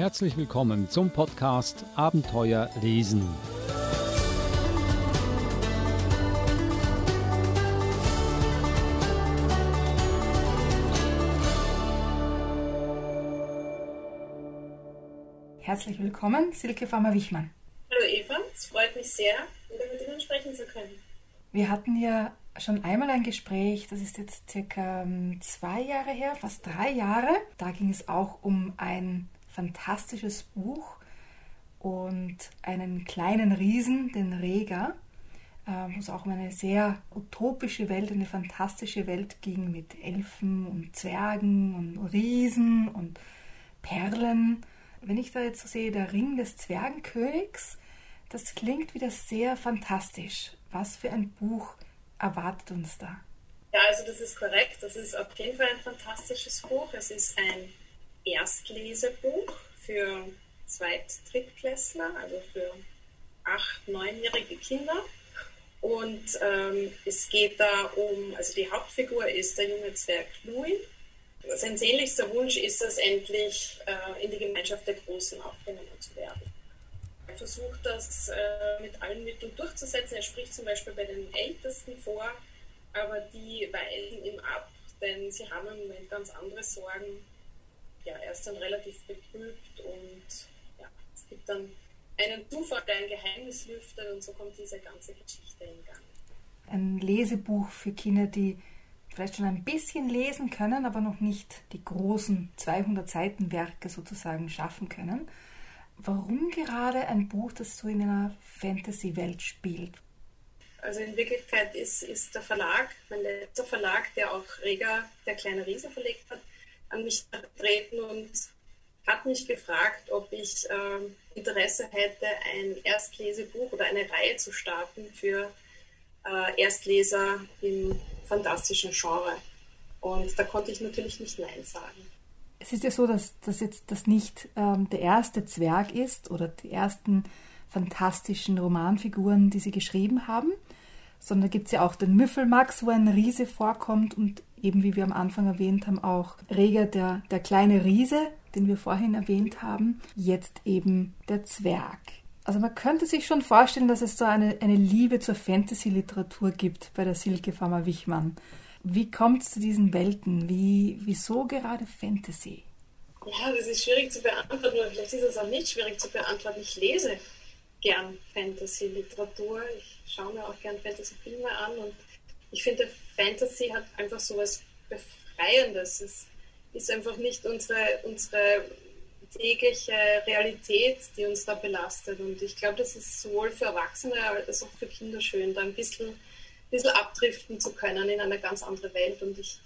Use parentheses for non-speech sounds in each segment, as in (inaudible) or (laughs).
Herzlich willkommen zum Podcast Abenteuer lesen. Herzlich willkommen, Silke Farmer-Wichmann. Hallo Eva, es freut mich sehr, wieder mit Ihnen sprechen zu können. Wir hatten ja schon einmal ein Gespräch, das ist jetzt circa ähm, zwei Jahre her, fast drei Jahre. Da ging es auch um ein fantastisches Buch und einen kleinen Riesen, den Rega, äh, wo es auch um eine sehr utopische Welt, eine fantastische Welt ging mit Elfen und Zwergen und Riesen und Perlen. Wenn ich da jetzt so sehe, der Ring des Zwergenkönigs, das klingt wieder sehr fantastisch. Was für ein Buch erwartet uns da? Ja, also das ist korrekt. Das ist auf jeden Fall ein fantastisches Buch. Es ist ein Erstlesebuch für Zweit-, Drittklässler, also für acht-, neunjährige Kinder. Und ähm, es geht da um, also die Hauptfigur ist der junge Zwerg Louis. Sein sehnlichster Wunsch ist es, endlich äh, in die Gemeinschaft der Großen aufgenommen zu werden. Er versucht das äh, mit allen Mitteln durchzusetzen. Er spricht zum Beispiel bei den Ältesten vor, aber die weisen ihm ab, denn sie haben im Moment ganz andere Sorgen ja, er ist dann relativ betrübt und ja, es gibt dann einen Zufall, der ein Geheimnis lüftet und so kommt diese ganze Geschichte in Gang. Ein Lesebuch für Kinder, die vielleicht schon ein bisschen lesen können, aber noch nicht die großen 200 Seiten Werke sozusagen schaffen können. Warum gerade ein Buch, das so in einer Fantasy-Welt spielt? Also in Wirklichkeit ist, ist der Verlag, mein letzter Verlag, der auch Rega, der kleine Riese verlegt hat, an mich getreten und hat mich gefragt, ob ich äh, Interesse hätte, ein Erstlesebuch oder eine Reihe zu starten für äh, Erstleser im fantastischen Genre. Und da konnte ich natürlich nicht Nein sagen. Es ist ja so, dass das jetzt das nicht ähm, der erste Zwerg ist oder die ersten fantastischen Romanfiguren, die Sie geschrieben haben, sondern gibt es ja auch den Müffelmax, wo ein Riese vorkommt und eben wie wir am Anfang erwähnt haben, auch Reger der, der kleine Riese, den wir vorhin erwähnt haben, jetzt eben der Zwerg. Also man könnte sich schon vorstellen, dass es so eine, eine Liebe zur Fantasy-Literatur gibt bei der Silke Farmer-Wichmann. Wie kommt es zu diesen Welten? Wie, wieso gerade Fantasy? Ja, das ist schwierig zu beantworten, oder vielleicht ist es auch nicht schwierig zu beantworten. Ich lese gern Fantasy-Literatur. Ich schaue mir auch gern Fantasy-Filme an und ich finde, Fantasy hat einfach so was Befreiendes. Es ist einfach nicht unsere, unsere tägliche Realität, die uns da belastet. Und ich glaube, das ist sowohl für Erwachsene als auch für Kinder schön, da ein bisschen, bisschen abdriften zu können in eine ganz andere Welt. Und ich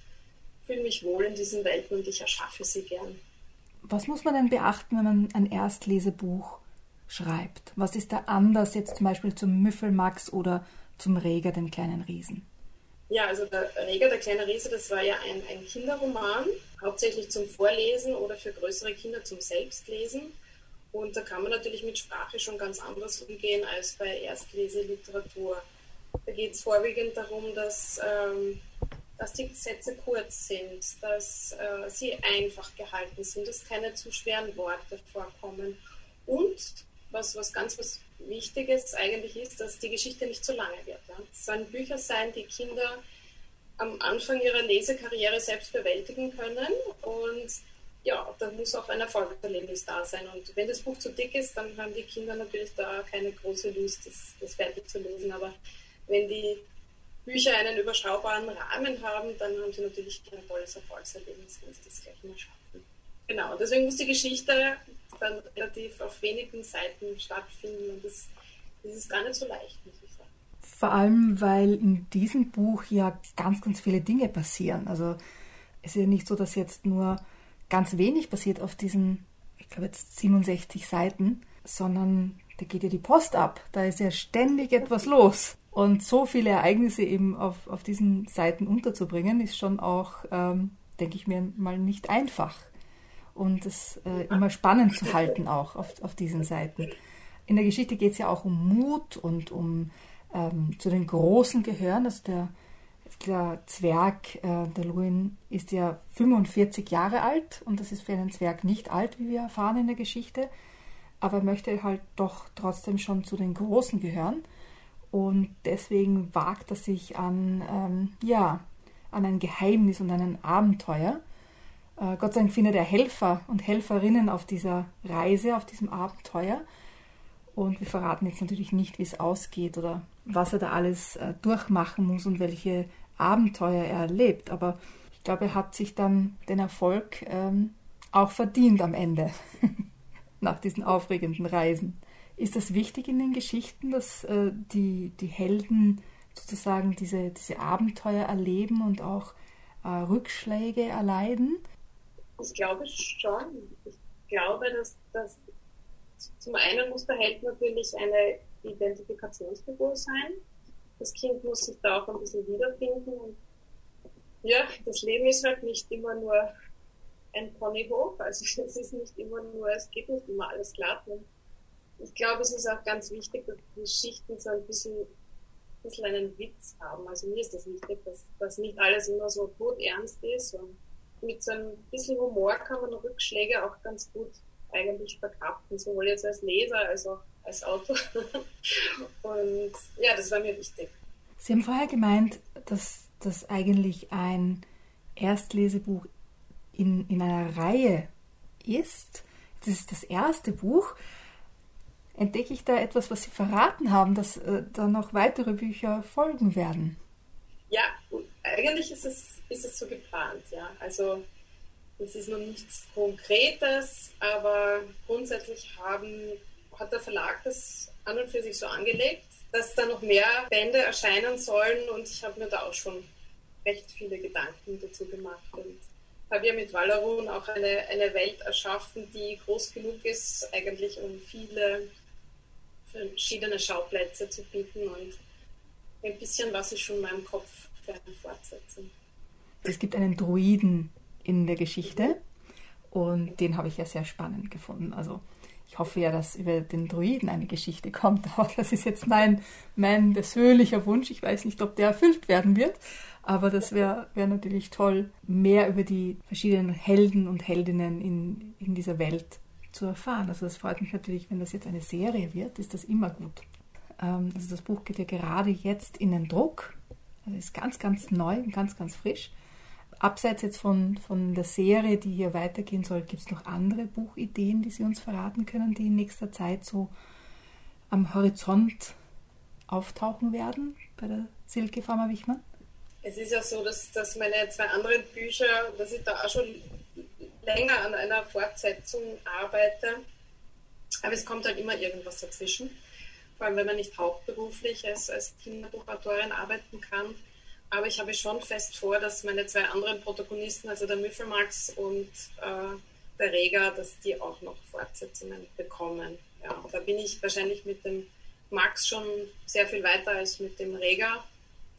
fühle mich wohl in diesen Welten und ich erschaffe sie gern. Was muss man denn beachten, wenn man ein Erstlesebuch schreibt? Was ist da anders jetzt zum Beispiel zum Müffelmax oder zum Reger, dem kleinen Riesen? Ja, also der Reger, der kleine Riese, das war ja ein, ein Kinderroman, hauptsächlich zum Vorlesen oder für größere Kinder zum Selbstlesen. Und da kann man natürlich mit Sprache schon ganz anders umgehen als bei Erstleseliteratur. Da geht es vorwiegend darum, dass, ähm, dass die Sätze kurz sind, dass äh, sie einfach gehalten sind, dass keine zu schweren Worte vorkommen. Und was, was ganz was Wichtiges eigentlich ist, dass die Geschichte nicht zu lange wird. Es sollen Bücher sein, die Kinder am Anfang ihrer Lesekarriere selbst bewältigen können und ja, da muss auch ein Erfolgserlebnis da sein. Und wenn das Buch zu dick ist, dann haben die Kinder natürlich da keine große Lust, das, das fertig zu lesen. Aber wenn die Bücher einen überschaubaren Rahmen haben, dann haben sie natürlich ein tolles Erfolgserlebnis, wenn sie das gleich mal schaffen. Genau, deswegen muss die Geschichte dann relativ auf wenigen Seiten stattfinden und das, das ist gar nicht so leicht, muss ich sagen. Vor allem, weil in diesem Buch ja ganz, ganz viele Dinge passieren. Also es ist ja nicht so, dass jetzt nur ganz wenig passiert auf diesen, ich glaube jetzt 67 Seiten, sondern da geht ja die Post ab. Da ist ja ständig etwas los. Und so viele Ereignisse eben auf, auf diesen Seiten unterzubringen, ist schon auch, ähm, denke ich mir, mal nicht einfach und es äh, immer spannend zu halten auch auf, auf diesen Seiten. In der Geschichte geht es ja auch um Mut und um ähm, zu den Großen gehören. Also der der Zwerg, äh, der Luin, ist ja 45 Jahre alt und das ist für einen Zwerg nicht alt, wie wir erfahren in der Geschichte. Aber er möchte halt doch trotzdem schon zu den Großen gehören. Und deswegen wagt er sich an, ähm, ja, an ein Geheimnis und an ein Abenteuer. Äh, Gott sei Dank findet er Helfer und Helferinnen auf dieser Reise, auf diesem Abenteuer. Und wir verraten jetzt natürlich nicht, wie es ausgeht oder was er da alles äh, durchmachen muss und welche Abenteuer er erlebt. Aber ich glaube, er hat sich dann den Erfolg ähm, auch verdient am Ende, (laughs) nach diesen aufregenden Reisen. Ist das wichtig in den Geschichten, dass äh, die, die Helden sozusagen diese, diese Abenteuer erleben und auch Rückschläge erleiden? Ich glaube schon. Ich glaube, dass, dass zum einen muss der Held natürlich eine Identifikationsfigur sein. Das Kind muss sich da auch ein bisschen wiederfinden. Und ja, das Leben ist halt nicht immer nur ein Ponyhof. Also (laughs) es ist nicht immer nur, es geht nicht immer alles glatt. Und ich glaube, es ist auch ganz wichtig, dass die Schichten so ein bisschen, ein bisschen einen Witz haben. Also mir ist das wichtig, dass, dass nicht alles immer so ernst ist. Und mit so ein bisschen Humor kann man Rückschläge auch ganz gut eigentlich verkraften, sowohl jetzt als Leser als auch als Autor. (laughs) Und ja, das war mir wichtig. Sie haben vorher gemeint, dass das eigentlich ein Erstlesebuch in, in einer Reihe ist. Das ist das erste Buch. Entdecke ich da etwas, was Sie verraten haben, dass äh, da noch weitere Bücher folgen werden? Ja, eigentlich ist es, ist es so geplant, ja. Also das ist noch nichts Konkretes, aber grundsätzlich haben, hat der Verlag das an und für sich so angelegt, dass da noch mehr Bände erscheinen sollen und ich habe mir da auch schon recht viele Gedanken dazu gemacht und habe ja mit Valarun auch eine, eine Welt erschaffen, die groß genug ist, eigentlich um viele verschiedene Schauplätze zu bieten und ein bisschen was ist schon in meinem Kopf für eine Fortsetzung. Es gibt einen Druiden in der Geschichte. Und den habe ich ja sehr spannend gefunden. Also ich hoffe ja, dass über den Druiden eine Geschichte kommt. (laughs) Aber das ist jetzt mein, mein persönlicher Wunsch. Ich weiß nicht, ob der erfüllt werden wird. Aber das wäre wär natürlich toll, mehr über die verschiedenen Helden und Heldinnen in, in dieser Welt zu erfahren. Also das freut mich natürlich, wenn das jetzt eine Serie wird, ist das immer gut. Ähm, also das Buch geht ja gerade jetzt in den Druck. Also ist ganz, ganz neu und ganz, ganz frisch abseits jetzt von, von der Serie, die hier weitergehen soll, gibt es noch andere Buchideen, die Sie uns verraten können, die in nächster Zeit so am Horizont auftauchen werden bei der Silke Farmer Wichmann? Es ist ja so, dass, dass meine zwei anderen Bücher, dass ich da auch schon länger an einer Fortsetzung arbeite. Aber es kommt halt immer irgendwas dazwischen. Vor allem, wenn man nicht hauptberuflich als, als Kinderbuchautorin arbeiten kann aber ich habe schon fest vor, dass meine zwei anderen Protagonisten, also der Müffelmax und äh, der Rega, dass die auch noch Fortsetzungen bekommen. Ja, da bin ich wahrscheinlich mit dem Max schon sehr viel weiter als mit dem Rega.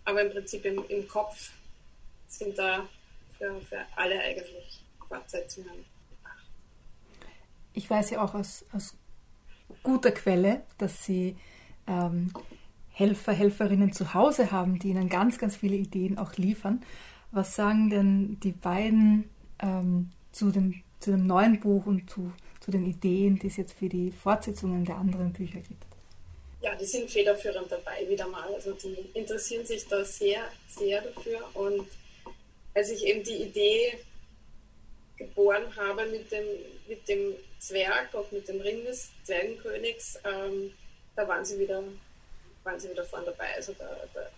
Aber im Prinzip im, im Kopf sind da für, für alle eigentlich Fortsetzungen. Ich weiß ja auch aus, aus guter Quelle, dass Sie ähm, Helfer, Helferinnen zu Hause haben, die ihnen ganz, ganz viele Ideen auch liefern. Was sagen denn die beiden ähm, zu, dem, zu dem neuen Buch und zu, zu den Ideen, die es jetzt für die Fortsetzungen der anderen Bücher gibt? Ja, die sind federführend dabei wieder mal. Also die interessieren sich da sehr, sehr dafür. Und als ich eben die Idee geboren habe mit dem, mit dem Zwerg, auch mit dem Ring des Zwergenkönigs, ähm, da waren sie wieder waren sie wieder vorne dabei. Also der, der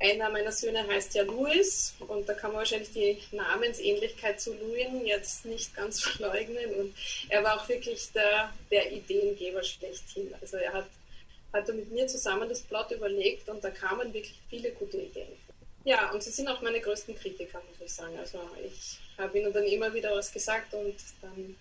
einer meiner Söhne heißt ja Louis und da kann man wahrscheinlich die Namensähnlichkeit zu Louis jetzt nicht ganz (laughs) verleugnen und er war auch wirklich der, der Ideengeber schlechthin. Also er hat, hat mit mir zusammen das Plot überlegt und da kamen wirklich viele gute Ideen. Ja, und sie sind auch meine größten Kritiker, muss ich sagen. Also ich habe ihnen dann immer wieder was gesagt und dann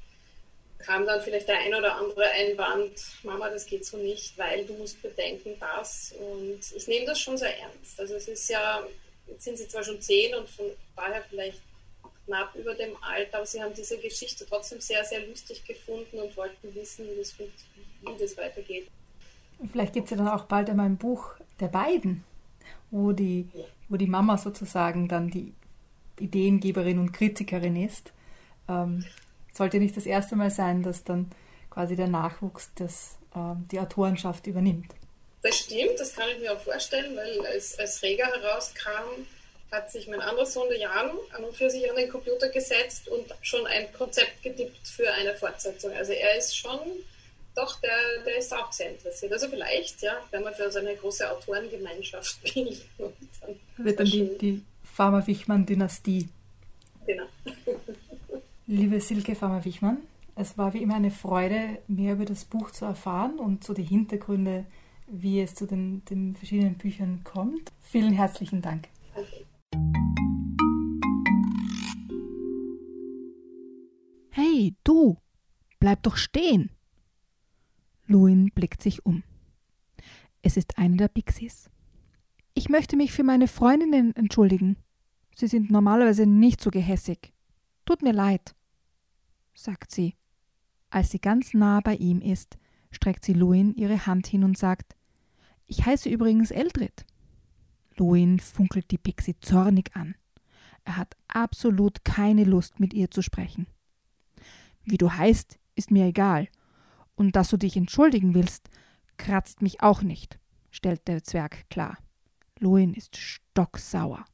kam dann vielleicht der ein oder andere Einwand, Mama, das geht so nicht, weil du musst bedenken das. Und ich nehme das schon sehr ernst. Also es ist ja, jetzt sind sie zwar schon zehn und von daher vielleicht knapp über dem Alter, aber sie haben diese Geschichte trotzdem sehr, sehr lustig gefunden und wollten wissen, wie das, wie das weitergeht. Vielleicht gibt es ja dann auch bald einmal ein Buch der beiden. wo die, wo die Mama sozusagen dann die Ideengeberin und Kritikerin ist. Ähm, sollte nicht das erste Mal sein, dass dann quasi der Nachwuchs das, ähm, die Autorenschaft übernimmt. Das stimmt, das kann ich mir auch vorstellen, weil als, als Reger herauskam, hat sich mein anderer Sohn, der Jan, an und für sich an den Computer gesetzt und schon ein Konzept getippt für eine Fortsetzung. Also er ist schon, doch, der, der ist auch sehr interessiert. Also vielleicht, ja, wenn man für so eine große Autorengemeinschaft (laughs) bildet. Wird dann die, die Farmer-Wichmann-Dynastie. Genau. (laughs) Liebe Silke Farmer-Wichmann, es war wie immer eine Freude, mehr über das Buch zu erfahren und so die Hintergründe, wie es zu den, den verschiedenen Büchern kommt. Vielen herzlichen Dank. Hey, du, bleib doch stehen! Luin blickt sich um. Es ist eine der Pixies. Ich möchte mich für meine Freundinnen entschuldigen. Sie sind normalerweise nicht so gehässig. Tut mir leid, sagt sie. Als sie ganz nah bei ihm ist, streckt sie Luin ihre Hand hin und sagt: Ich heiße übrigens Eldrid. Luin funkelt die Pixie zornig an. Er hat absolut keine Lust, mit ihr zu sprechen. Wie du heißt, ist mir egal. Und dass du dich entschuldigen willst, kratzt mich auch nicht, stellt der Zwerg klar. Luin ist stocksauer.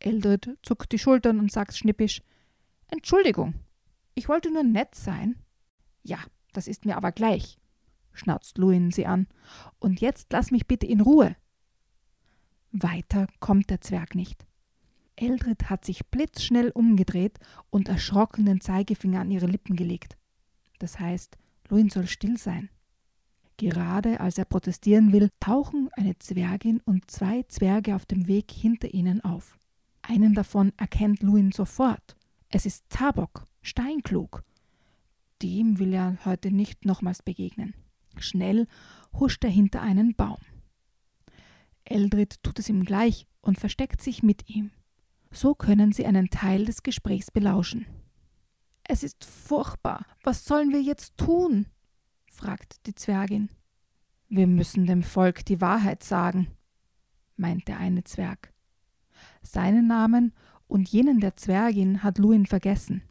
Eldred zuckt die Schultern und sagt schnippisch: Entschuldigung, ich wollte nur nett sein. Ja, das ist mir aber gleich, schnauzt Luin sie an. Und jetzt lass mich bitte in Ruhe. Weiter kommt der Zwerg nicht. Eldred hat sich blitzschnell umgedreht und erschrocken den Zeigefinger an ihre Lippen gelegt. Das heißt, Luin soll still sein. Gerade als er protestieren will, tauchen eine Zwergin und zwei Zwerge auf dem Weg hinter ihnen auf. Einen davon erkennt Luin sofort. Es ist Tabok, Steinklug. Dem will er heute nicht nochmals begegnen. Schnell huscht er hinter einen Baum. Eldrid tut es ihm gleich und versteckt sich mit ihm. So können sie einen Teil des Gesprächs belauschen. Es ist furchtbar. Was sollen wir jetzt tun? fragt die Zwergin. Wir müssen dem Volk die Wahrheit sagen, meint der eine Zwerg. Seinen Namen und jenen der Zwergin hat Luin vergessen.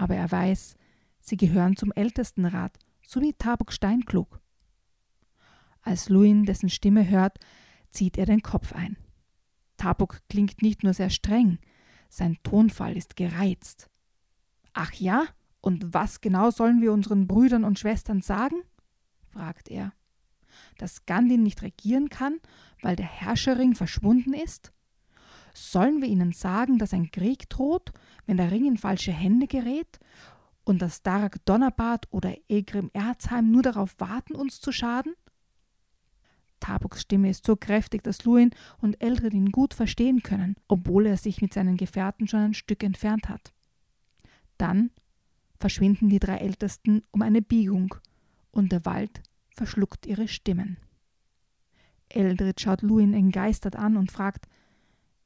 Aber er weiß, sie gehören zum Ältestenrat, so wie Tabuk Steinklug. Als Luin dessen Stimme hört, zieht er den Kopf ein. Tabuk klingt nicht nur sehr streng, sein Tonfall ist gereizt. Ach ja, und was genau sollen wir unseren Brüdern und Schwestern sagen? fragt er. Dass Gandhin nicht regieren kann, weil der Herrscherring verschwunden ist? Sollen wir ihnen sagen, dass ein Krieg droht, wenn der Ring in falsche Hände gerät und dass Darak Donnerbart oder Egrim Erzheim nur darauf warten, uns zu schaden? Tabuks Stimme ist so kräftig, dass Luin und Eldred ihn gut verstehen können, obwohl er sich mit seinen Gefährten schon ein Stück entfernt hat. Dann verschwinden die drei Ältesten um eine Biegung, und der Wald verschluckt ihre Stimmen. Eldred schaut Luin entgeistert an und fragt,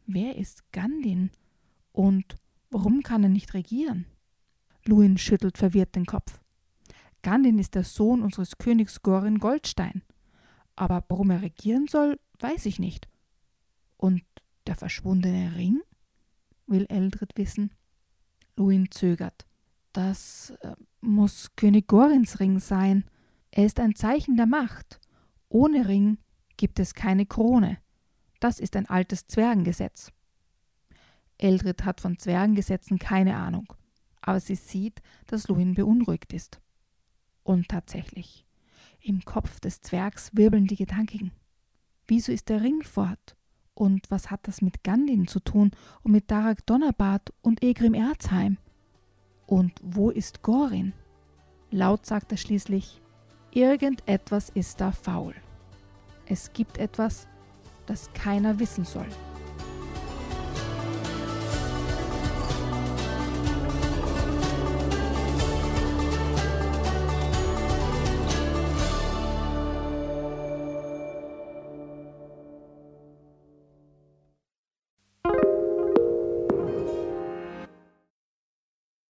wer ist Gandin und warum kann er nicht regieren? Luin schüttelt verwirrt den Kopf. Gandin ist der Sohn unseres Königs Gorin Goldstein aber warum er regieren soll, weiß ich nicht. Und der verschwundene Ring? will Eldred wissen. Luin zögert. Das äh, muss König Gorins Ring sein. Er ist ein Zeichen der Macht. Ohne Ring gibt es keine Krone. Das ist ein altes Zwergengesetz. Eldred hat von Zwergengesetzen keine Ahnung, aber sie sieht, dass Luin beunruhigt ist. Und tatsächlich, im Kopf des Zwergs wirbeln die Gedanken. Wieso ist der Ring fort? Und was hat das mit Gandin zu tun und mit Darak Donnerbart und Egrim Erzheim? Und wo ist Gorin? Laut sagt er schließlich, irgendetwas ist da faul. Es gibt etwas, das keiner wissen soll.